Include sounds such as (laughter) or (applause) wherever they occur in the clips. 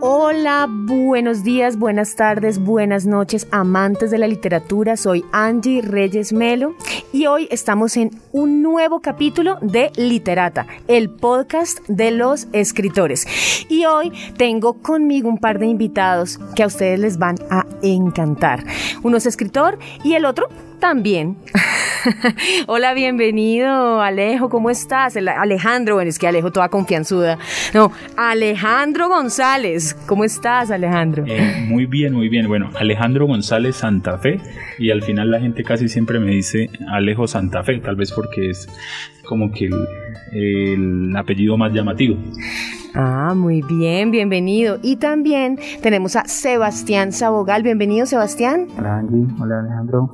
Hola, buenos días, buenas tardes, buenas noches, amantes de la literatura. Soy Angie Reyes Melo y hoy estamos en un nuevo capítulo de Literata, el podcast de los escritores. Y hoy tengo conmigo un par de invitados que a ustedes les van a encantar. Uno es escritor y el otro también. (laughs) Hola, bienvenido, Alejo, ¿cómo estás? Alejandro, bueno, es que Alejo toda confianzuda. No, Alejandro González, ¿cómo estás, Alejandro? Eh, muy bien, muy bien. Bueno, Alejandro González Santa Fe, y al final la gente casi siempre me dice Alejo Santa Fe, tal vez porque es como que el, apellido más llamativo. Ah, muy bien, bienvenido. Y también tenemos a Sebastián Sabogal. Bienvenido, Sebastián. Hola, Angie. Hola, Alejandro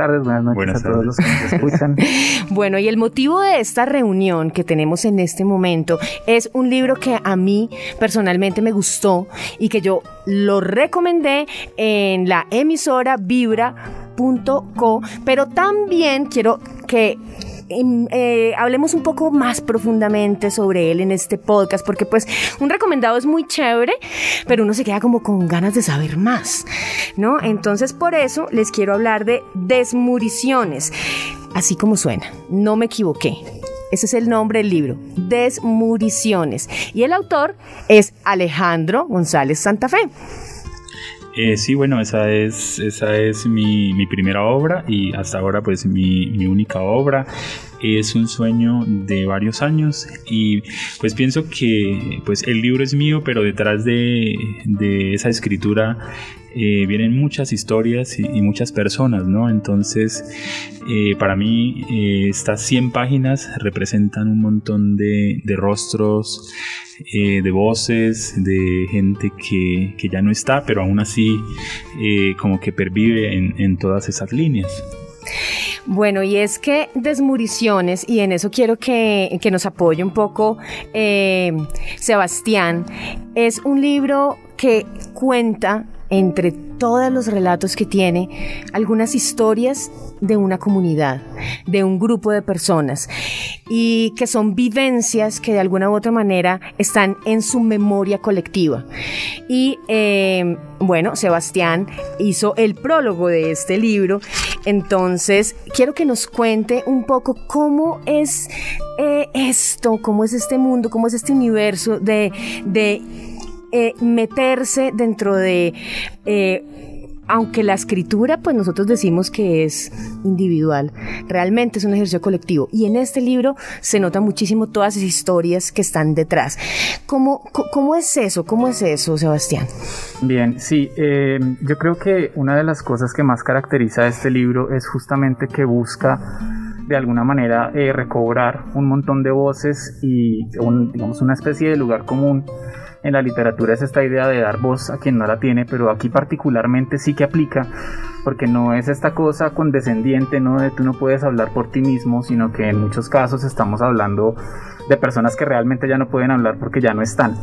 tardes, buenas noches a todos los que nos escuchan. (laughs) bueno, y el motivo de esta reunión que tenemos en este momento es un libro que a mí personalmente me gustó y que yo lo recomendé en la emisora vibra.co, pero también quiero que eh, hablemos un poco más profundamente sobre él en este podcast, porque pues un recomendado es muy chévere, pero uno se queda como con ganas de saber más, ¿no? Entonces por eso les quiero hablar de desmuriciones, así como suena, no me equivoqué. Ese es el nombre del libro, Desmuriciones. Y el autor es Alejandro González Santa Fe. Eh, sí, bueno, esa es, esa es mi, mi, primera obra y hasta ahora pues mi, mi, única obra. Es un sueño de varios años y pues pienso que pues el libro es mío, pero detrás de, de esa escritura eh, vienen muchas historias y, muchas personas, ¿no? Entonces, eh, para mí, eh, estas 100 páginas representan un montón de, rostros, de voces, de gente que, ya no está, pero aún así como que pervive en, todas esas líneas. Bueno, y es que Desmuriciones, y en eso quiero que, que nos apoye un poco Sebastián, es un libro que cuenta entre todos los relatos que tiene, algunas historias de una comunidad, de un grupo de personas, y que son vivencias que de alguna u otra manera están en su memoria colectiva. Y eh, bueno, Sebastián hizo el prólogo de este libro, entonces quiero que nos cuente un poco cómo es eh, esto, cómo es este mundo, cómo es este universo de, de eh, meterse dentro de... Eh, aunque la escritura, pues nosotros decimos que es individual, realmente es un ejercicio colectivo. Y en este libro se nota muchísimo todas esas historias que están detrás. ¿Cómo, cómo es eso? ¿Cómo es eso, Sebastián? Bien, sí, eh, yo creo que una de las cosas que más caracteriza a este libro es justamente que busca de alguna manera recobrar un montón de voces y digamos una especie de lugar común en la literatura es esta idea de dar voz a quien no la tiene, pero aquí particularmente sí que aplica, porque no es esta cosa condescendiente, ¿no? De tú no puedes hablar por ti mismo, sino que en muchos casos estamos hablando de personas que realmente ya no pueden hablar porque ya no están.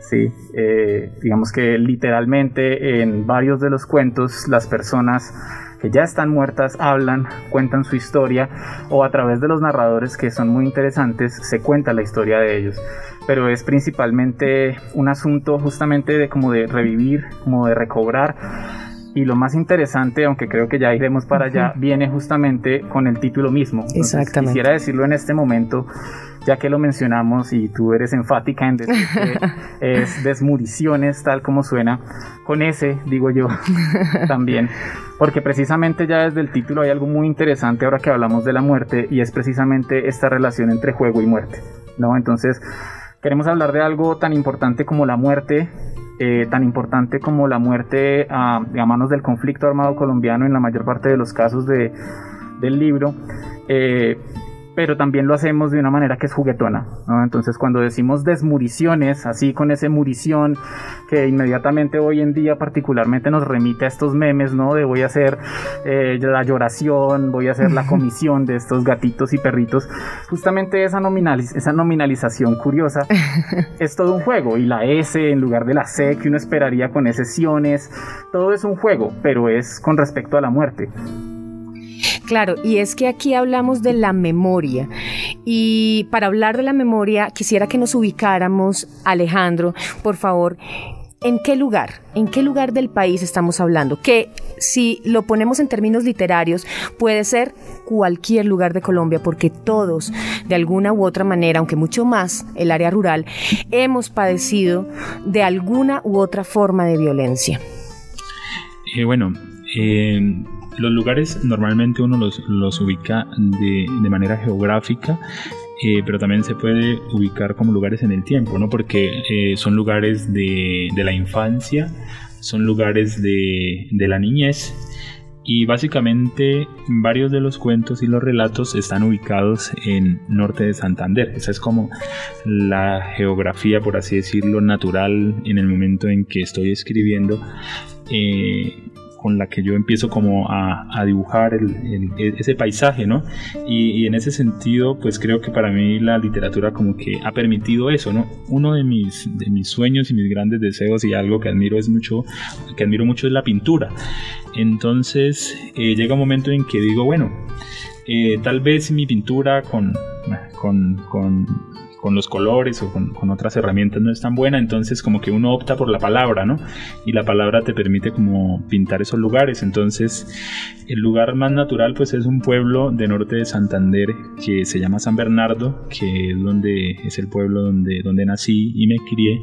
Sí, eh, digamos que literalmente en varios de los cuentos las personas que ya están muertas hablan, cuentan su historia o a través de los narradores que son muy interesantes se cuenta la historia de ellos. Pero es principalmente un asunto justamente de como de revivir, como de recobrar. Y lo más interesante, aunque creo que ya iremos para allá, viene justamente con el título mismo. Exactamente. Quisiera decirlo en este momento, ya que lo mencionamos y tú eres enfática en decir que (laughs) es desmuriciones, tal como suena, con ese, digo yo, (laughs) también porque precisamente ya desde el título hay algo muy interesante ahora que hablamos de la muerte y es precisamente esta relación entre juego y muerte, ¿no? Entonces, queremos hablar de algo tan importante como la muerte, eh, tan importante como la muerte a, manos del conflicto armado colombiano en la mayor parte de los casos de, del libro. Eh, pero también lo hacemos de una manera que es juguetona. Entonces cuando decimos desmuriciones, así con ese murición que inmediatamente hoy en día particularmente nos remite a estos memes, ¿no? De voy a hacer eh, la lloración, voy a hacer la (laughs) comisión de estos gatitos y perritos. Justamente esa, esa nominalización curiosa (laughs) es todo un juego y la S en lugar de la C que uno esperaría con excepciones, todo es un juego, pero es con respecto a la muerte. Claro, y es que aquí hablamos de la memoria. Y para hablar de la memoria, quisiera que nos ubicáramos, Alejandro, por favor, ¿En qué lugar? ¿En qué lugar del país estamos hablando? Que si lo ponemos en términos literarios, puede ser cualquier lugar de Colombia, porque todos, de alguna u otra manera, aunque mucho más el área rural, hemos padecido de alguna u otra forma de violencia. Eh, bueno, eh, los lugares normalmente uno los, ubica de, de manera geográfica eh, pero también se puede ubicar como lugares en el tiempo, ¿no? Porque eh, son lugares de, de, la infancia, son lugares de, de, la niñez y básicamente varios de los cuentos y los relatos están ubicados en norte de Santander. Esa es como la geografía, por así decirlo, natural en el momento en que estoy escribiendo. Eh, con la que yo empiezo como a, dibujar ese paisaje, ¿no? Y, en ese sentido, pues creo que para mí la literatura como que ha permitido eso, ¿no? Uno de mis, de mis sueños y mis grandes deseos y algo que admiro es mucho, que admiro mucho es la pintura. Entonces eh, llega un momento en que digo, bueno, eh, tal vez mi pintura con, con, con con los colores o con, otras herramientas no es tan buena, entonces como que uno opta por la palabra, ¿no? Y la palabra te permite como pintar esos lugares, entonces el lugar más natural pues es un pueblo de norte de Santander que se llama San Bernardo, que es donde es el pueblo donde, donde nací y me crié,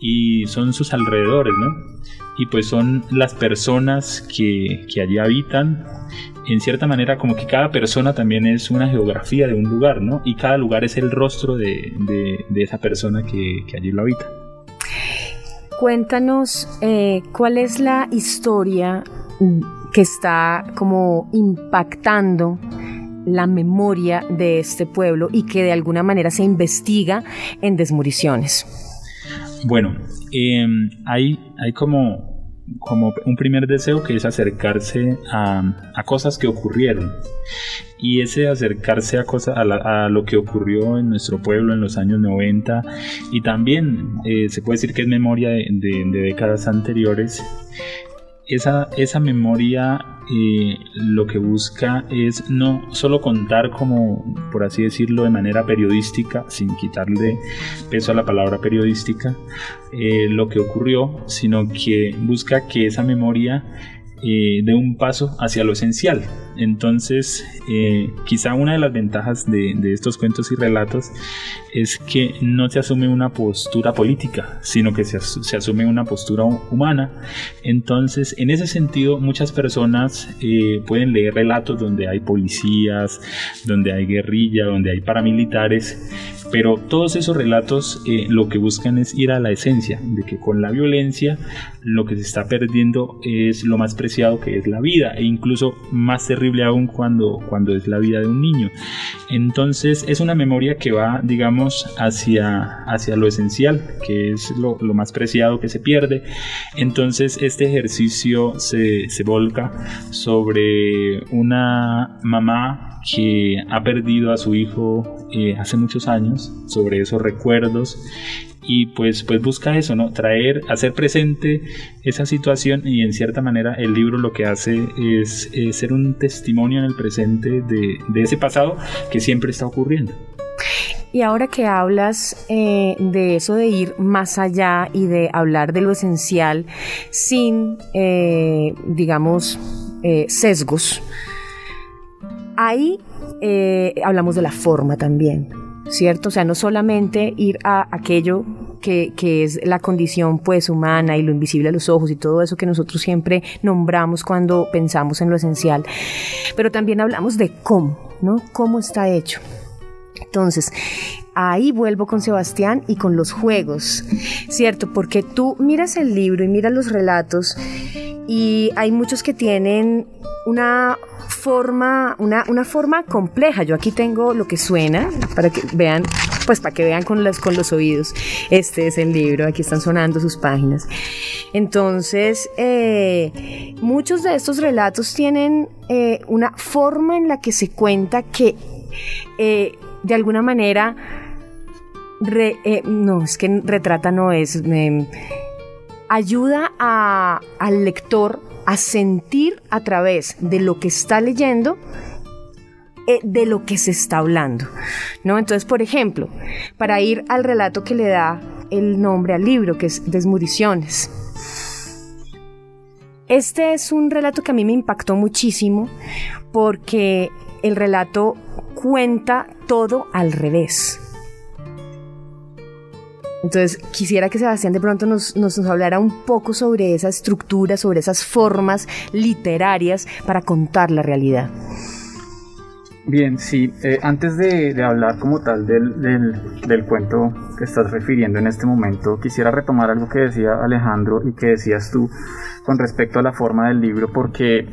y son sus alrededores, ¿no? Y pues son las personas que, que allí habitan en cierta manera como que cada persona también es una geografía de un lugar, ¿no? Y cada lugar es el rostro de, esa persona que, allí lo habita. Cuéntanos eh, cuál es la historia que está como impactando la memoria de este pueblo y que de alguna manera se investiga en desmuriciones. Bueno, em, hay, hay como como un primer deseo que es acercarse a, cosas que ocurrieron. Y ese acercarse a, cosas, a, lo que ocurrió en nuestro pueblo en los años 90 y también eh, se puede decir que es memoria de, de décadas anteriores, esa, esa memoria eh, lo que busca es no solo contar como, por así decirlo, de manera periodística, sin quitarle peso a la palabra periodística, eh, lo que ocurrió, sino que busca que esa memoria eh, de un paso hacia lo esencial. Entonces, eh, quizá una de las ventajas de, estos cuentos y relatos es que no se asume una postura política, sino que se, asume una postura humana. Entonces, en ese sentido, muchas personas eh, pueden leer relatos donde hay policías, donde hay guerrilla, donde hay paramilitares, pero todos esos relatos eh, lo que buscan es ir a la esencia, de que con la violencia lo que se está perdiendo es lo más preciado que es la vida, e incluso más terrible aún cuando, cuando es la vida de un niño. Entonces es una memoria que va, digamos, hacia, hacia lo esencial, que es lo, más preciado que se pierde. Entonces este ejercicio se, se volca sobre una mamá que ha perdido a su hijo eh, hace muchos años, sobre esos recuerdos y pues, pues busca eso, ¿no? Traer, hacer presente esa situación y en cierta manera el libro lo que hace es, ser un testimonio en el presente de, ese pasado que siempre está ocurriendo. Y ahora que hablas eh, de eso de ir más allá y de hablar de lo esencial sin, eh, digamos, sesgos, Ahí eh, hablamos de la forma también, ¿cierto? O sea, no solamente ir a aquello que, es la condición pues humana y lo invisible a los ojos y todo eso que nosotros siempre nombramos cuando pensamos en lo esencial, pero también hablamos de cómo, ¿no? Cómo está hecho. Entonces, ahí vuelvo con Sebastián y con los juegos, ¿cierto? Porque tú miras el libro y miras los relatos y hay muchos que tienen una forma, una, una, forma compleja. Yo aquí tengo lo que suena para que vean, pues para que vean con los, con los oídos. Este es el libro, aquí están sonando sus páginas. Entonces, eh, muchos de estos relatos tienen eh, una forma en la que se cuenta que eh, de alguna manera, no, es que retrata no es, ayuda al lector a sentir a través de lo que está leyendo eh, de lo que se está hablando. ¿no? Entonces, por ejemplo, para ir al relato que le da el nombre al libro, que es Desmuriciones. Este es un relato que a mí me impactó muchísimo porque el relato cuenta todo al revés. Entonces quisiera que Sebastián de pronto nos, nos, hablara un poco sobre esa estructura, sobre esas formas literarias para contar la realidad. Bien, sí, eh, antes de, hablar como tal del, del, cuento que estás refiriendo en este momento, quisiera retomar algo que decía Alejandro y que decías tú con respecto a la forma del libro, porque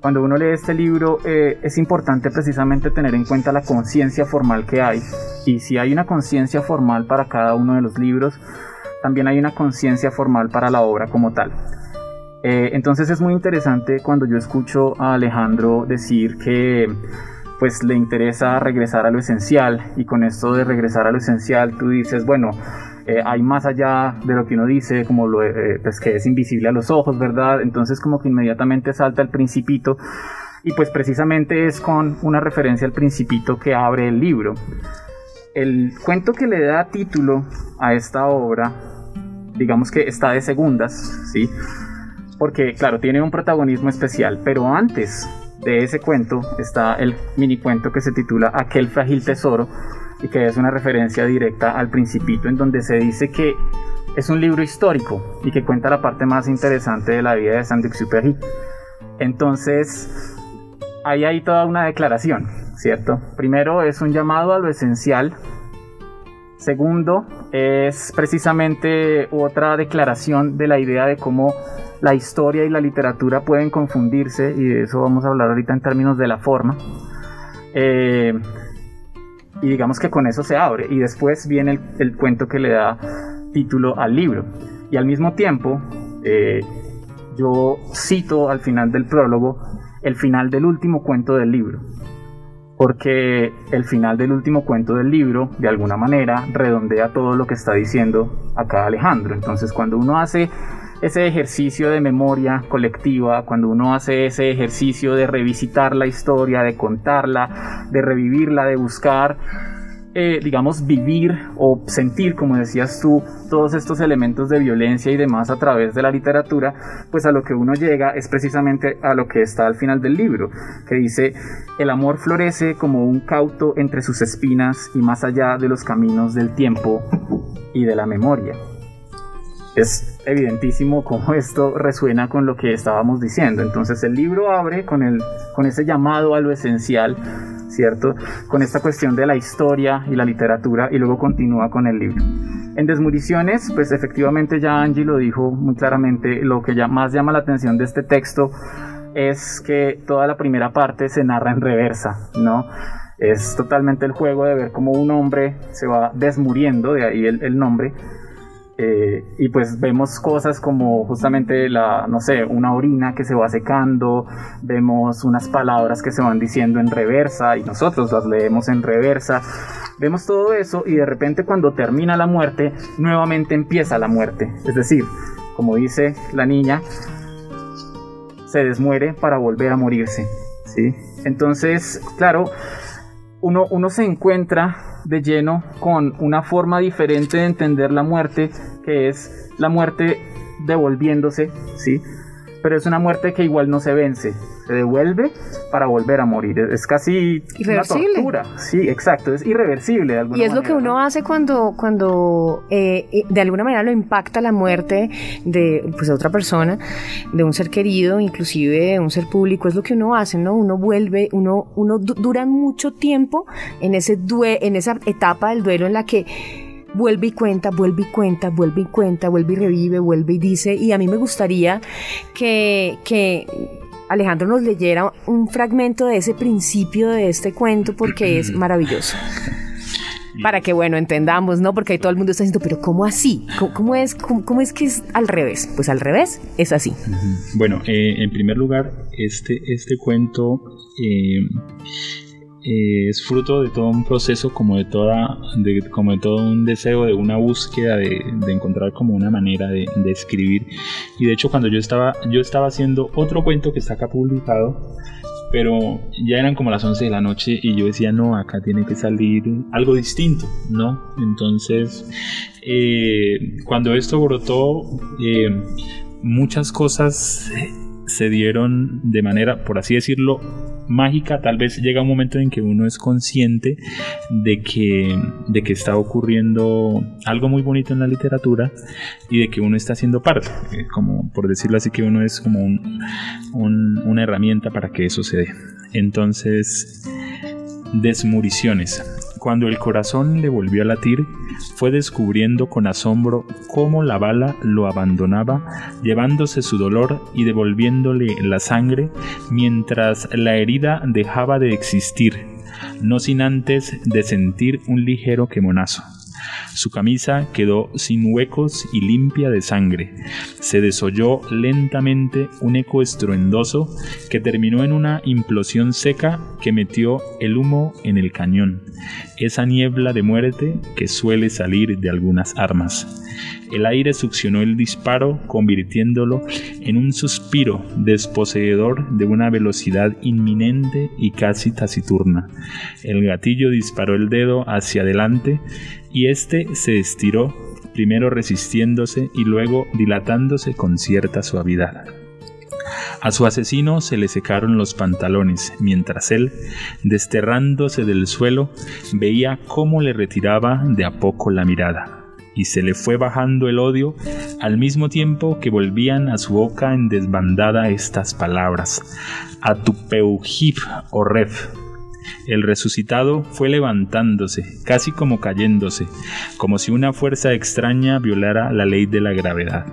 cuando uno lee este libro eh, es importante precisamente tener en cuenta la conciencia formal que hay. Y si hay una conciencia formal para cada uno de los libros, también hay una conciencia formal para la obra como tal. Eh, entonces es muy interesante cuando yo escucho a Alejandro decir que pues le interesa regresar a lo esencial y con esto de regresar a lo esencial tú dices, bueno, eh, hay más allá de lo que uno dice, como lo, eh, pues que es invisible a los ojos, ¿verdad? Entonces como que inmediatamente salta el principito y pues precisamente es con una referencia al principito que abre el libro. El cuento que le da título a esta obra, digamos que está de segundas, ¿sí? Porque claro, tiene un protagonismo especial, pero antes de ese cuento está el mini cuento que se titula Aquel frágil tesoro y que es una referencia directa al principito en donde se dice que es un libro histórico y que cuenta la parte más interesante de la vida de Saint-Exupéry. Entonces, hay ahí toda una declaración, ¿cierto? Primero es un llamado a lo esencial. Segundo, es precisamente otra declaración de la idea de cómo la historia y la literatura pueden confundirse y de eso vamos a hablar ahorita en términos de la forma. Eh, y digamos que con eso se abre y después viene el, cuento que le da título al libro. Y al mismo tiempo, eh, yo cito al final del prólogo el final del último cuento del libro. Porque el final del último cuento del libro, de alguna manera, redondea todo lo que está diciendo acá Alejandro. Entonces, cuando uno hace ese ejercicio de memoria colectiva, cuando uno hace ese ejercicio de revisitar la historia, de contarla, de revivirla, de buscar, eh, digamos, vivir o sentir, como decías tú, todos estos elementos de violencia y demás a través de la literatura, pues a lo que uno llega es precisamente a lo que está al final del libro, que dice, el amor florece como un cauto entre sus espinas y más allá de los caminos del tiempo y de la memoria es evidentísimo cómo esto resuena con lo que estábamos diciendo. Entonces el libro abre con, el, con ese llamado a lo esencial, ¿cierto? Con esta cuestión de la historia y la literatura y luego continúa con el libro. En Desmuriciones, pues efectivamente ya Angie lo dijo muy claramente, lo que ya más llama la atención de este texto es que toda la primera parte se narra en reversa, ¿no? Es totalmente el juego de ver cómo un hombre se va desmuriendo, de ahí el, el nombre, eh, y pues vemos cosas como justamente la, no sé, una orina que se va secando, vemos unas palabras que se van diciendo en reversa y nosotros las leemos en reversa. Vemos todo eso y de repente cuando termina la muerte, nuevamente empieza la muerte. Es decir, como dice la niña, se desmuere para volver a morirse. ¿sí? Entonces, claro, uno, uno se encuentra de lleno con una forma diferente de entender la muerte, que es la muerte devolviéndose, ¿sí? Pero es una muerte que igual no se vence, se devuelve para volver a morir. Es casi irreversible. Una tortura. Sí, exacto, es irreversible. De alguna y es lo que uno hace cuando, cuando eh, eh, de alguna manera lo impacta la muerte de pues, otra persona, de un ser querido, inclusive de un ser público. Es lo que uno hace, ¿no? Uno vuelve, uno, uno dura mucho tiempo en, ese due en esa etapa del duelo en la que vuelve y cuenta, vuelve y cuenta, vuelve y cuenta, vuelve y revive, vuelve y dice. Y a mí me gustaría que, que Alejandro nos leyera un fragmento de ese principio de este cuento porque es maravilloso. (laughs) Para que, bueno, entendamos, ¿no? Porque ahí todo el mundo está diciendo, pero ¿cómo así? ¿Cómo, es, cómo, es que es al revés? Pues al revés es así. Bueno, eh, en primer lugar, este, este cuento eh, eh, es fruto de todo un proceso, como de, toda, como de todo un deseo, de una búsqueda de, encontrar como una manera de, escribir. Y de hecho cuando yo estaba, yo estaba haciendo otro cuento que está acá publicado, pero ya eran como las 11 de la noche y yo decía, no, acá tiene que salir algo distinto, ¿no? Entonces, eh, cuando esto brotó, eh, muchas cosas se dieron de manera, por así decirlo, mágica, tal vez llega un momento en que uno es consciente de que, de que está ocurriendo algo muy bonito en la literatura y de que uno está haciendo parte, eh, como por decirlo así, que uno es como una herramienta para que eso se dé. Entonces, desmuriciones. Cuando el corazón le volvió a latir, fue descubriendo con asombro cómo la bala lo abandonaba, llevándose su dolor y devolviéndole la sangre, mientras la herida dejaba de existir, no sin antes de sentir un ligero quemonazo. Su camisa quedó sin huecos y limpia de sangre. Se desoyó lentamente un eco estruendoso que terminó en una implosión seca que metió el humo en el cañón, esa niebla de muerte que suele salir de algunas armas. El aire succionó el disparo, convirtiéndolo en un suspiro desposeedor de una velocidad inminente y casi taciturna. El gatillo disparó el dedo hacia adelante y éste se estiró, primero resistiéndose y luego dilatándose con cierta suavidad. A su asesino se le secaron los pantalones, mientras él, desterrándose del suelo, veía cómo le retiraba de a poco la mirada, y se le fue bajando el odio al mismo tiempo que volvían a su boca en desbandada estas palabras, a tu o ref, el resucitado fue levantándose, casi como cayéndose, como si una fuerza extraña violara la ley de la gravedad.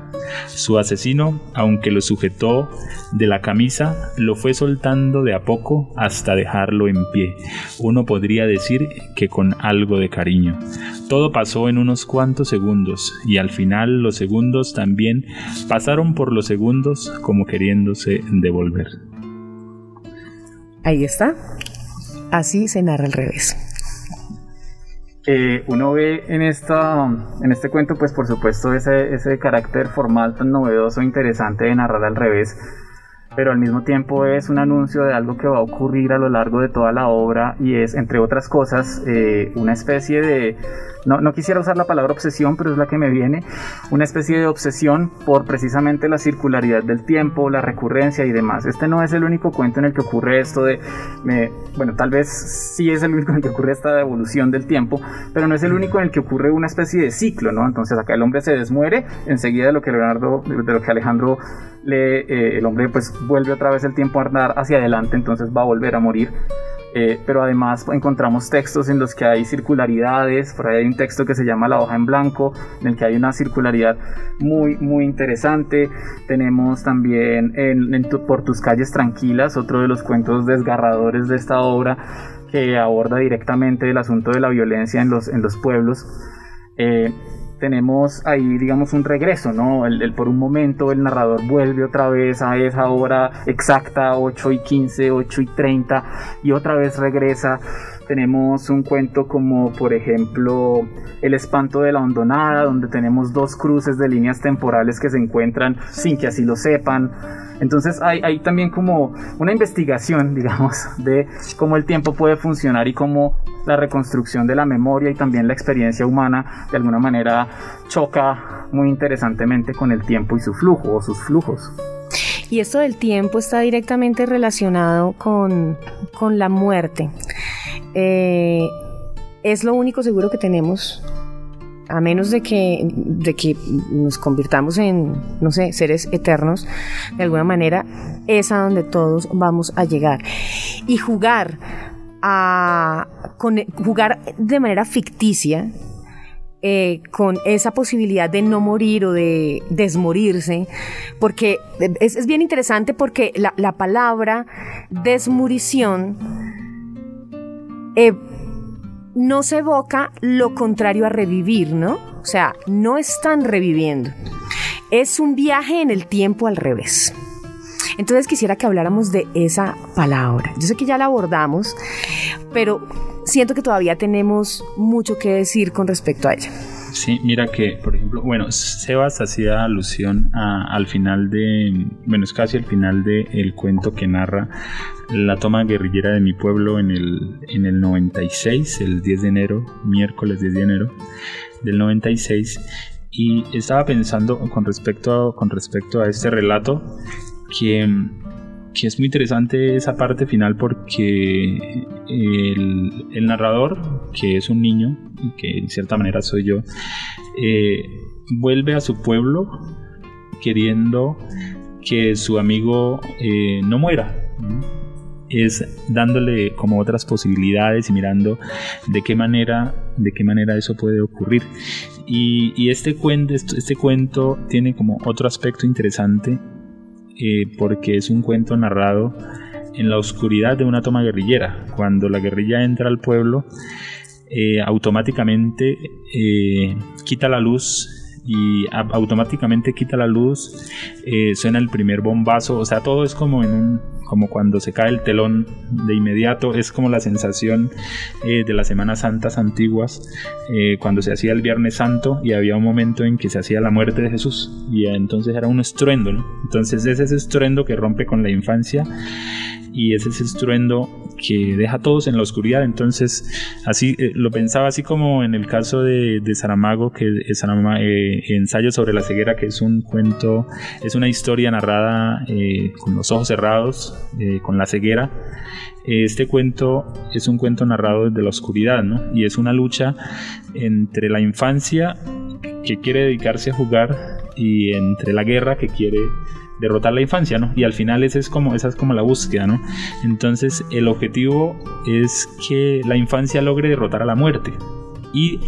Su asesino, aunque lo sujetó de la camisa, lo fue soltando de a poco hasta dejarlo en pie. Uno podría decir que con algo de cariño. Todo pasó en unos cuantos segundos y al final los segundos también pasaron por los segundos como queriéndose devolver. Ahí está. Así se narra al revés. Uno ve en, esta, en este cuento, pues por supuesto, ese, ese carácter formal tan novedoso e interesante de narrar al revés, pero al mismo tiempo es un anuncio de algo que va a ocurrir a lo largo de toda la obra y es, entre otras cosas, eh, una especie de no, quisiera usar la palabra obsesión, pero es la que me viene, una especie de obsesión por precisamente la circularidad del tiempo, la recurrencia y demás. Este no es el único cuento en el que ocurre esto de, bueno, tal vez sí es el único en el que ocurre esta evolución del tiempo, pero no es el único en el que ocurre una especie de ciclo, ¿no? Entonces acá el hombre se desmuere, enseguida de lo que Leonardo, de lo que Alejandro le, eh, el hombre pues vuelve otra vez el tiempo a andar hacia adelante, entonces va a volver a morir. Eh, pero además encontramos textos en los que hay circularidades, por ahí hay un texto que se llama La hoja en blanco, en el que hay una circularidad muy, muy interesante. Tenemos también en, Por tus calles tranquilas, otro de los cuentos desgarradores de esta obra, que aborda directamente el asunto de la violencia en los, en los pueblos. Eh, tenemos ahí, digamos, un regreso, ¿no? El, por un momento el narrador vuelve otra vez a esa hora exacta, 8 y 15, 8 y 30, y otra vez regresa. Tenemos un cuento como, por ejemplo, El espanto de la hondonada, donde tenemos dos cruces de líneas temporales que se encuentran sin que así lo sepan. Entonces hay, hay, también como una investigación, (laughs) digamos, de cómo el tiempo puede funcionar y cómo la reconstrucción de la memoria y también la experiencia humana de alguna manera choca muy interesantemente con el tiempo y su flujo o sus flujos. Y esto del tiempo está directamente relacionado con, la muerte. Eh, es lo único seguro que tenemos a menos de que, de que nos convirtamos en, no sé, seres eternos, de alguna manera, es a donde todos vamos a llegar. Y jugar a jugar de manera ficticia eh, con esa posibilidad de no morir o de desmorirse, porque es, bien interesante porque la, palabra desmurición eh, no se evoca lo contrario a revivir, ¿no? O sea, no están reviviendo. Es un viaje en el tiempo al revés. Entonces quisiera que habláramos de esa palabra. Yo sé que ya la abordamos, pero siento que todavía tenemos mucho que decir con respecto a ella. Sí, mira que, por ejemplo, bueno, Sebas hacía alusión al final de, bueno, es casi el final del el cuento que narra la toma guerrillera de mi pueblo en el, en el 96, el 10 de enero, miércoles 10 de enero del 96, y estaba pensando con respecto a, con respecto a este relato que que es muy interesante esa parte final porque el, narrador, que es un niño, que en cierta manera soy yo, eh, vuelve a su pueblo queriendo que su amigo eh, no muera. Es dándole como otras posibilidades y mirando de qué manera, de qué manera eso puede ocurrir. Y, este, cuento, este cuento tiene como otro aspecto interesante eh, porque es un cuento narrado en la oscuridad de una toma guerrillera. Cuando la guerrilla entra al pueblo, eh, automáticamente eh, quita la luz y automáticamente quita la luz, suena el primer bombazo, o sea, todo es como en un, como cuando se cae el telón de inmediato, es como la sensación eh, de las Semanas Santas antiguas, eh, cuando se hacía el Viernes Santo y había un momento en que se hacía la muerte de Jesús y entonces era un estruendo, entonces es ese estruendo que rompe con la infancia y es ese estruendo que deja a todos en la oscuridad. Entonces, así eh, lo pensaba así como en el caso de, Saramago, que es eh, ensayo sobre la ceguera, que es un cuento, es una historia narrada eh, con los ojos cerrados, con la ceguera. Este cuento es un cuento narrado desde la oscuridad, ¿no? Y es una lucha entre la infancia que quiere dedicarse a jugar y entre la guerra que quiere derrotar la infancia, ¿no? Y al final es como, esa es como la búsqueda, ¿no? Entonces el objetivo es que la infancia logre derrotar a la muerte. Y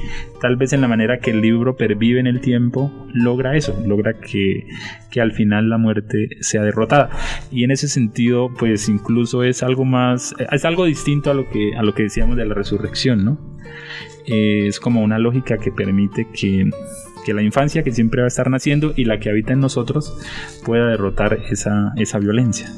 tal vez en la manera que el libro pervive en el tiempo, logra eso, logra que, que al final la muerte sea derrotada. Y en ese sentido, pues incluso es algo más, es algo distinto a lo que, a lo que decíamos de la resurrección, ¿no? Es como una lógica que permite que que la infancia que siempre va a estar naciendo y la que habita en nosotros pueda derrotar esa, esa violencia.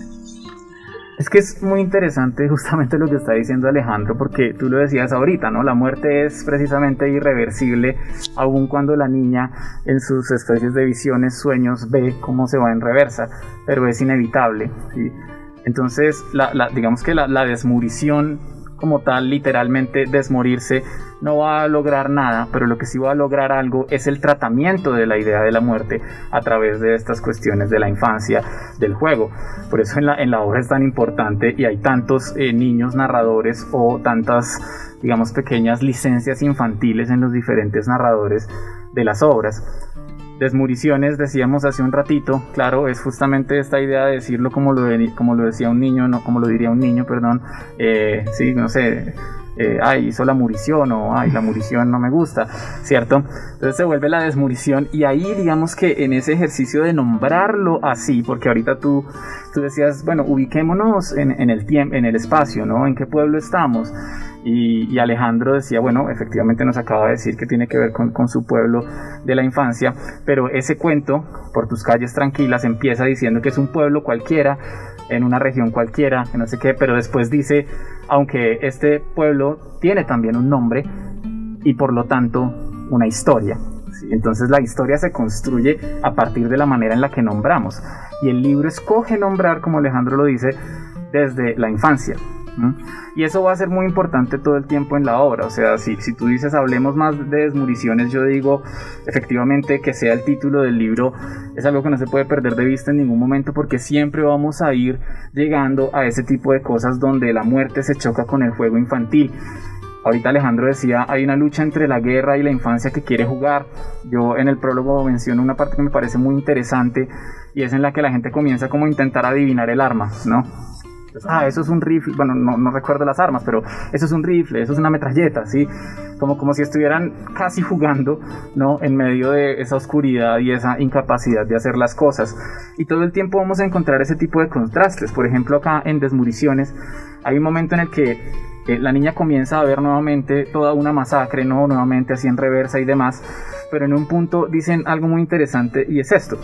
Es que es muy interesante justamente lo que está diciendo Alejandro, porque tú lo decías ahorita, ¿no? La muerte es precisamente irreversible, aun cuando la niña en sus especies de visiones, sueños, ve cómo se va en reversa, pero es inevitable. Entonces, la, digamos que la, la desmurición como tal, literalmente desmorirse, no va a lograr nada, pero lo que sí va a lograr algo es el tratamiento de la idea de la muerte a través de estas cuestiones de la infancia, del juego. Por eso en la, en la obra es tan importante y hay tantos eh, niños narradores o tantas, digamos, pequeñas licencias infantiles en los diferentes narradores de las obras. Desmuriciones, decíamos hace un ratito, claro, es justamente esta idea de decirlo como lo, como lo decía un niño, no como lo diría un niño, perdón, eh, sí, no sé, eh, ay, hizo la murición o ay, la murición no me gusta, ¿cierto? Entonces se vuelve la desmurición y ahí digamos que en ese ejercicio de nombrarlo así, porque ahorita tú, tú decías, bueno, ubiquémonos en, en el tiempo, en el espacio, ¿no? ¿En qué pueblo estamos? Y, Alejandro decía, bueno, efectivamente nos acaba de decir que tiene que ver con, con, su pueblo de la infancia, pero ese cuento, por tus calles tranquilas, empieza diciendo que es un pueblo cualquiera, en una región cualquiera, que no sé qué, pero después dice, aunque este pueblo tiene también un nombre y por lo tanto una historia. Entonces la historia se construye a partir de la manera en la que nombramos. Y el libro escoge nombrar, como Alejandro lo dice, desde la infancia. Y eso va a ser muy importante todo el tiempo en la obra. O sea, si, si tú dices hablemos más de desmuriciones, yo digo efectivamente que sea el título del libro es algo que no se puede perder de vista en ningún momento porque siempre vamos a ir llegando a ese tipo de cosas donde la muerte se choca con el juego infantil. Ahorita Alejandro decía, hay una lucha entre la guerra y la infancia que quiere jugar. Yo en el prólogo menciono una parte que me parece muy interesante y es en la que la gente comienza como a intentar adivinar el arma, ¿no? Ah, eso es un rifle, bueno, no, recuerdo las armas, pero eso es un rifle, eso es una metralleta, ¿sí? Como, como si estuvieran casi jugando, ¿no? En medio de esa oscuridad y esa incapacidad de hacer las cosas. Y todo el tiempo vamos a encontrar ese tipo de contrastes. Por ejemplo, acá en Desmuriciones hay un momento en el que eh, la niña comienza a ver nuevamente toda una masacre, ¿no? Nuevamente así en reversa y demás. Pero en un punto dicen algo muy interesante y es esto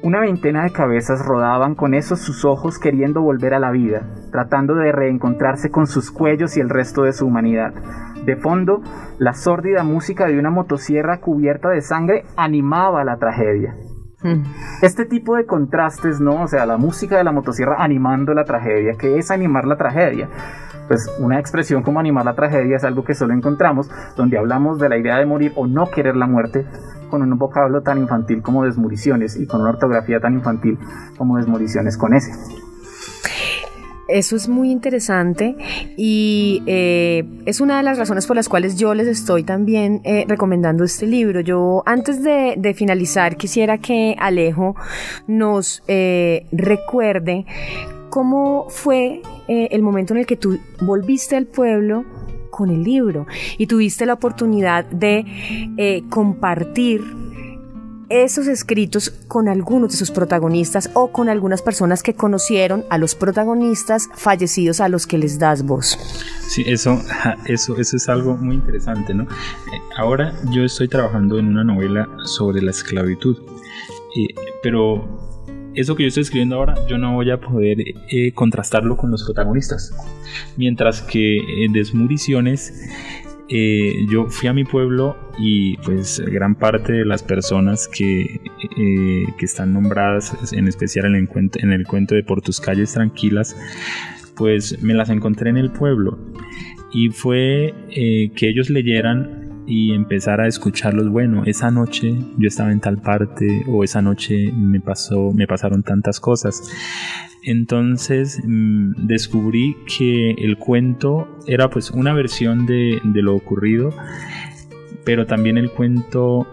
Una veintena de cabezas rodaban con esos sus ojos queriendo volver a la vida, tratando de reencontrarse con sus cuellos y el resto de su humanidad. De fondo, la sórdida música de una motosierra cubierta de sangre animaba la tragedia. Hmm. Este tipo de contrastes, ¿no? O sea, la música de la motosierra animando la tragedia. ¿Qué es animar la tragedia? Pues una expresión como animar la tragedia es algo que solo encontramos donde hablamos de la idea de morir o no querer la muerte con un vocablo tan infantil como desmoriciones y con una ortografía tan infantil como desmoriciones con ese. Eso es muy interesante y eh, es una de las razones por las cuales yo les estoy también eh, recomendando este libro. Yo antes de, finalizar quisiera que Alejo nos eh, recuerde cómo fue el momento en el que tú volviste al pueblo con el libro y tuviste la oportunidad de compartir esos escritos con algunos de sus protagonistas o con algunas personas que conocieron a los protagonistas fallecidos a los que les das voz. Sí, eso, eso, eso es algo muy interesante, ¿no? Eh, ahora yo estoy trabajando en una novela sobre la esclavitud, eh, pero eso que yo estoy escribiendo ahora yo no voy a poder eh, contrastarlo con los protagonistas. Mientras que en Desmuriciones eh, yo fui a mi pueblo y pues gran parte de las personas que, eh, que están nombradas, en especial en el, cuento, en el cuento de Por tus calles tranquilas, pues me las encontré en el pueblo. Y fue eh, que ellos leyeran y empezar a escucharlos, bueno, esa noche yo estaba en tal parte o esa noche me pasó, me pasaron tantas cosas. Entonces mm, descubrí que el cuento era pues una versión de, lo ocurrido, pero también el cuento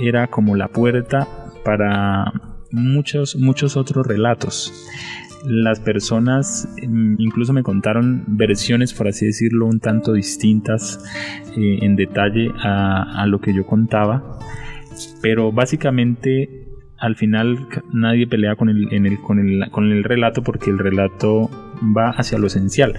era como la puerta para muchos, muchos otros relatos. Las personas mm, incluso me contaron versiones, por así decirlo, un tanto distintas eh, en detalle a, lo que yo contaba, pero básicamente al final nadie pelea con el, el, con, el, con el relato porque el relato va hacia lo esencial.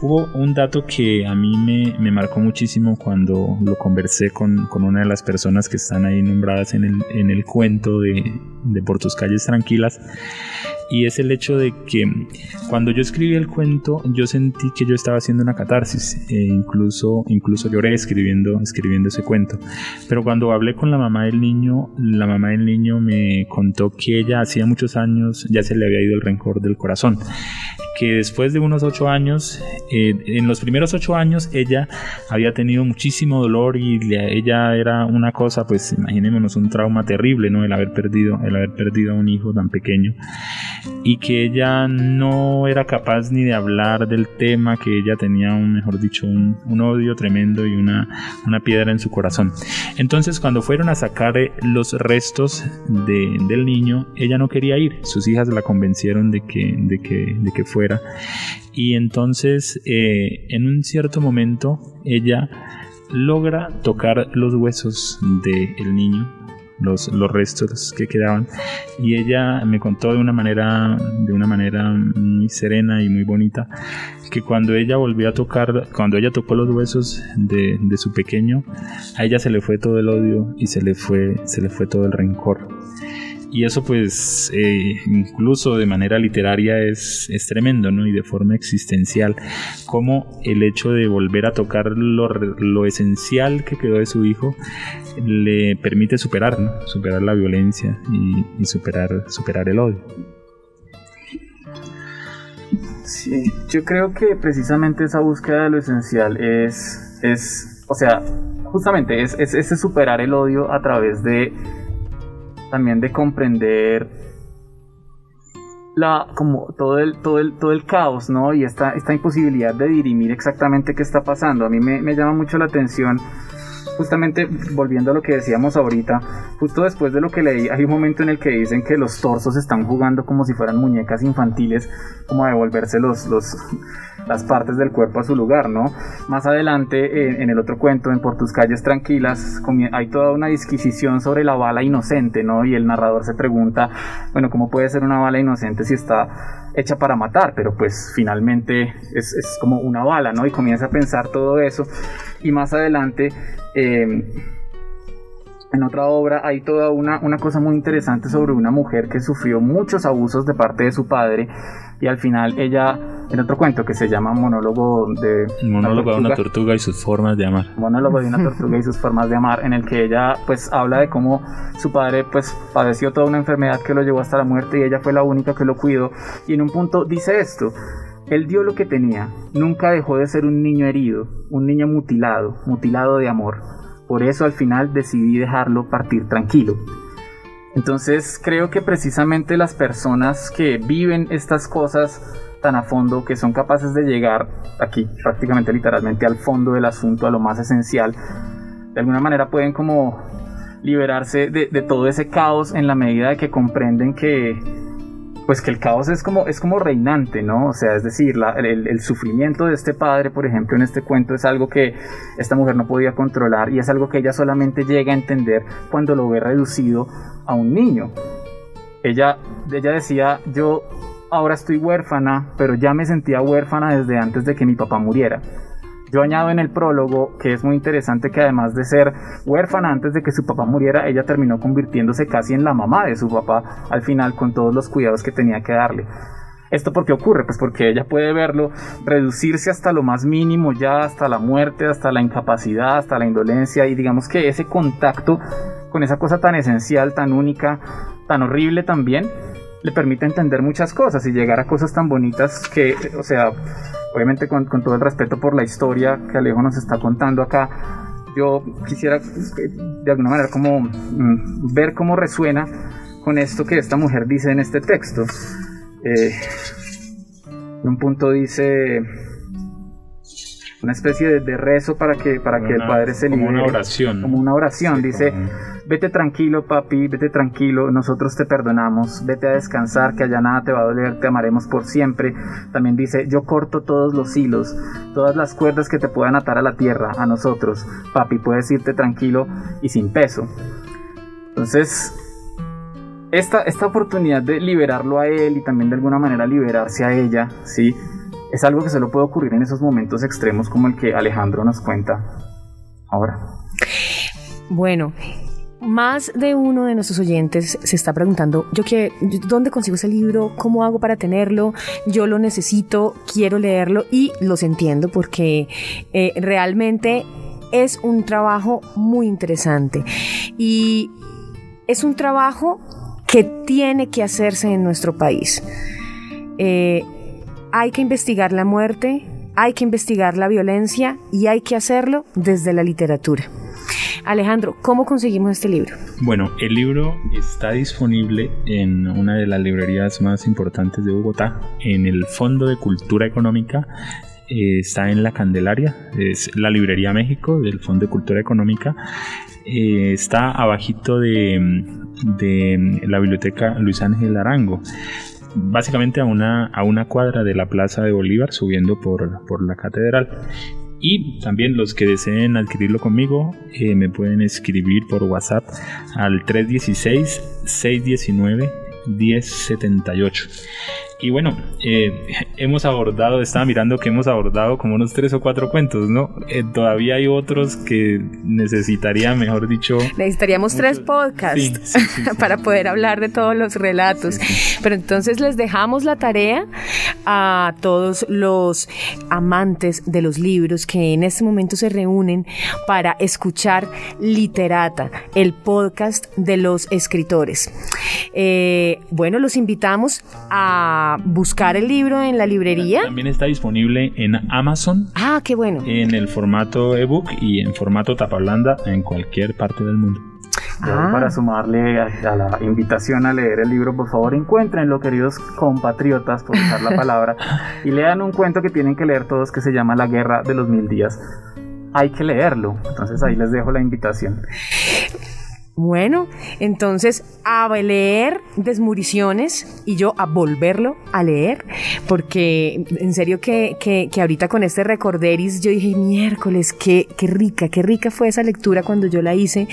Hubo un dato que a mí me, me marcó muchísimo cuando lo conversé con, con, una de las personas que están ahí nombradas en el, en el cuento de, de Por tus calles tranquilas y es el hecho de que cuando yo escribí el cuento yo sentí que yo estaba haciendo una catarsis e incluso incluso lloré escribiendo escribiendo ese cuento pero cuando hablé con la mamá del niño la mamá del niño me contó que ella hacía muchos años ya se le había ido el rencor del corazón que después de unos ocho años, eh, en los primeros ocho años, ella había tenido muchísimo dolor y ella era una cosa, pues imaginémonos un trauma terrible, ¿no? El haber perdido, el haber perdido a un hijo tan pequeño y que ella no era capaz ni de hablar del tema, que ella tenía un, mejor dicho, un, odio tremendo y una, una, piedra en su corazón. Entonces, cuando fueron a sacar eh, los restos del niño, ella no quería ir. Sus hijas la convencieron de que, de que, de que fuera y entonces, eh, en un cierto momento, ella logra tocar los huesos del niño, los, los restos que quedaban, y ella me contó de una manera, de una manera muy serena y muy bonita, que cuando ella volvió a tocar, cuando ella tocó los huesos de, de su pequeño, a ella se le fue todo el odio y se le fue, se le fue todo el rencor. Y eso pues eh, incluso de manera literaria es, es, tremendo, ¿no? Y de forma existencial, como el hecho de volver a tocar lo, lo esencial que quedó de su hijo le permite superar, ¿no? Superar la violencia y, superar, superar el odio. Sí, yo creo que precisamente esa búsqueda de lo esencial es, es o sea, justamente es, es, es superar el odio a través de también de comprender la, como todo el, todo el, todo el caos, ¿no? Y esta, esta imposibilidad de dirimir exactamente qué está pasando. A mí me, me llama mucho la atención justamente volviendo a lo que decíamos ahorita, justo después de lo que leí, hay un momento en el que dicen que los torsos están jugando como si fueran muñecas infantiles, como a devolverse los, los, las partes del cuerpo a su lugar, ¿no? Más adelante, en el otro cuento, en Por tus calles tranquilas, hay toda una disquisición sobre la bala inocente, ¿no? Y el narrador se pregunta, bueno, ¿cómo puede ser una bala inocente si está hecha para matar? Pero pues finalmente es, como una bala, ¿no? Y comienza a pensar todo eso. Y más adelante... Eh, en otra obra hay toda una, una cosa muy interesante sobre una mujer que sufrió muchos abusos de parte de su padre y al final ella, en otro cuento que se llama Monólogo de... Monólogo de una tortuga y sus formas de amar. Monólogo de una (laughs) tortuga y sus formas de amar, en el que ella pues habla de cómo su padre pues padeció toda una enfermedad que lo llevó hasta la muerte y ella fue la única que lo cuidó y en un punto dice esto. Él dio lo que tenía, nunca dejó de ser un niño herido, un niño mutilado, mutilado de amor por eso al final decidí dejarlo partir tranquilo. Entonces creo que precisamente las personas que viven estas cosas tan a fondo, que son capaces de llegar aquí prácticamente literalmente al fondo del asunto, a lo más esencial, de alguna manera pueden como liberarse de, todo ese caos en la medida de que comprenden que pues que el caos es como, es como reinante, ¿no? O sea, es decir, el, sufrimiento de este padre, por ejemplo, en este cuento es algo que esta mujer no podía controlar y es algo que ella solamente llega a entender cuando lo ve reducido a un niño. Ella, ella decía, yo ahora estoy huérfana, pero ya me sentía huérfana desde antes de que mi papá muriera. Yo añado en el prólogo que es muy interesante que además de ser huérfana antes de que su papá muriera, ella terminó convirtiéndose casi en la mamá de su papá al final con todos los cuidados que tenía que darle. ¿Esto por qué ocurre? Pues porque ella puede verlo reducirse hasta lo más mínimo, ya hasta la muerte, hasta la incapacidad, hasta la indolencia y digamos que ese contacto con esa cosa tan esencial, tan única, tan horrible también, le permite entender muchas cosas y llegar a cosas tan bonitas que, o sea, obviamente con, todo el respeto por la historia que Alejo nos está contando acá, yo quisiera pues, de alguna manera como mm, ver cómo resuena con esto que esta mujer dice en este texto. Eh, en un punto dice una especie de, rezo para que, para que el Padre se libere. Como una oración. Como una oración. Dice, vete tranquilo, papi, vete tranquilo, nosotros te perdonamos, vete a descansar, que allá nada te va a doler, te amaremos por siempre. También dice, yo corto todos los hilos, todas las cuerdas que te puedan atar a la tierra, a nosotros. Papi, puedes irte tranquilo y sin peso. Entonces, esta, esta oportunidad de liberarlo a él y también de alguna manera liberarse a ella, ¿sí? es algo que solo puede ocurrir en esos momentos extremos como el que Alejandro nos cuenta ahora. Bueno, más de uno de nuestros oyentes se está preguntando, yo qué, ¿dónde consigo ese libro? ¿Cómo hago para tenerlo? Yo lo necesito, quiero leerlo y los entiendo porque eh, realmente es un trabajo muy interesante y es un trabajo que tiene que hacerse en nuestro país. Eh, hay que investigar la muerte, hay que investigar la violencia y hay que hacerlo desde la literatura. Alejandro, ¿cómo conseguimos este libro? Bueno, el libro está disponible en una de las librerías más importantes de Bogotá, en el Fondo de Cultura Económica. Eh, está en La Candelaria, es la Librería México del Fondo de Cultura Económica. Eh, está abajito de, de la Biblioteca Luis Ángel Arango básicamente a una, a una cuadra de la Plaza de Bolívar subiendo por, por la catedral. Y también los que deseen adquirirlo conmigo eh, me pueden escribir por WhatsApp al 316-619-1078. Y bueno, eh, hemos abordado, estaba mirando que hemos abordado como unos tres o cuatro cuentos, ¿no? Eh, todavía hay otros que necesitaría, mejor dicho... Necesitaríamos tres podcasts (laughs) para poder hablar de todos los relatos. Pero entonces les dejamos la tarea a todos los amantes de los libros que en este momento se reúnen para escuchar Literata, el podcast de los escritores. Eh, bueno, los invitamos a buscar el libro en la librería. También está disponible en Amazon. Ah, qué bueno. En el formato ebook y en formato tapa blanda en cualquier parte del mundo. Ah. Para sumarle a, la invitación a leer el libro, por favor encuéntrenlo, queridos compatriotas, por usar la palabra, (laughs) y lean un cuento que tienen que leer todos que se llama La Guerra de los Mil Días. Hay que leerlo, entonces ahí les dejo la invitación. Bueno, entonces a leer Desmuriciones y yo a volverlo a leer, porque en serio que, que, ahorita con este recorderis yo dije, miércoles, qué, qué rica, qué rica fue esa lectura cuando yo la hice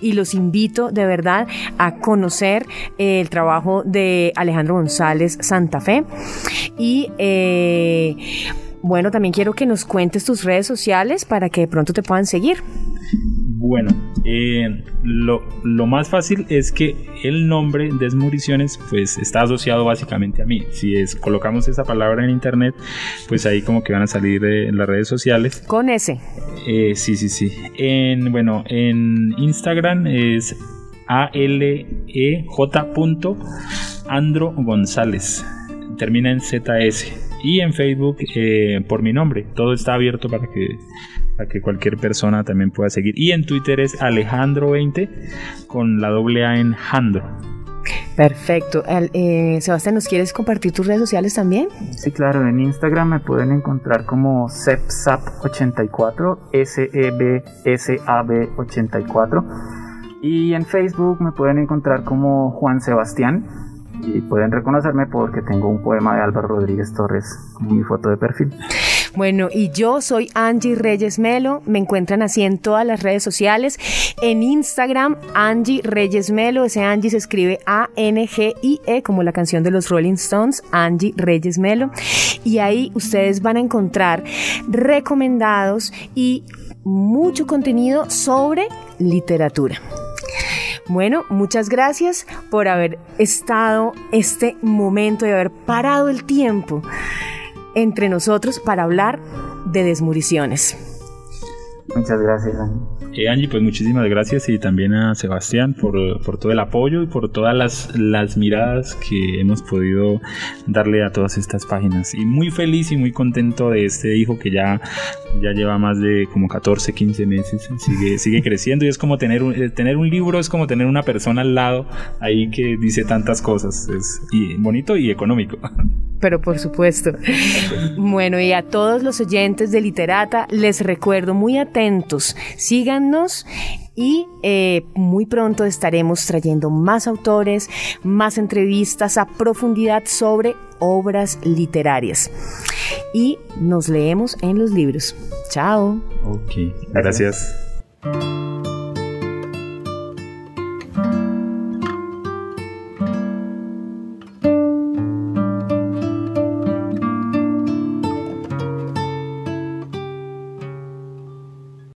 y los invito de verdad a conocer el trabajo de Alejandro González Santa Fe y... Eh, bueno, también quiero que nos cuentes tus redes sociales para que de pronto te puedan seguir. Bueno, eh, lo, lo, más fácil es que el nombre Desmuriciones pues está asociado básicamente a mí. Si es, colocamos esa palabra en internet, pues ahí como que van a salir en las redes sociales. Con ese. Eh, sí, sí, sí. En, bueno, en Instagram es A-L-E-J. Andro González. Termina en ZS. Y en Facebook eh, por mi nombre. Todo está abierto para que para que cualquier persona también pueda seguir. Y en Twitter es Alejandro20 con la doble A en Jandro. Perfecto. Eh, Sebastián, ¿nos quieres compartir tus redes sociales también? Sí, claro. En Instagram me pueden encontrar como SEPSAP84, S-E-B-S-A-B-84. Y en Facebook me pueden encontrar como Juan Sebastián. Y pueden reconocerme porque tengo un poema de Álvaro Rodríguez Torres como mi foto de perfil. Bueno, y yo soy Angie Reyes Melo. Me encuentran así en todas las redes sociales. En Instagram, Angie Reyes Melo. Ese Angie se escribe A-N-G-I-E, como la canción de los Rolling Stones, Angie Reyes Melo. Y ahí ustedes van a encontrar recomendados y mucho contenido sobre literatura. Bueno, muchas gracias por haber estado este momento y haber parado el tiempo entre nosotros para hablar de desmuriciones. Muchas gracias, Angie, pues muchísimas gracias y también a Sebastián por, todo el apoyo y por todas las, las, miradas que hemos podido darle a todas estas páginas. Y muy feliz y muy contento de este hijo que ya, ya lleva más de como 14, 15 meses, sigue, sigue creciendo y es como tener un, eh, tener un libro, es como tener una persona al lado ahí que dice tantas cosas. Es y bonito y económico. pero por supuesto. Bueno, y a todos los oyentes de Literata les recuerdo muy atentos, y eh, muy pronto estaremos trayendo más autores, más entrevistas a profundidad sobre obras literarias. Y nos leemos en los libros. Chao. Ok, gracias.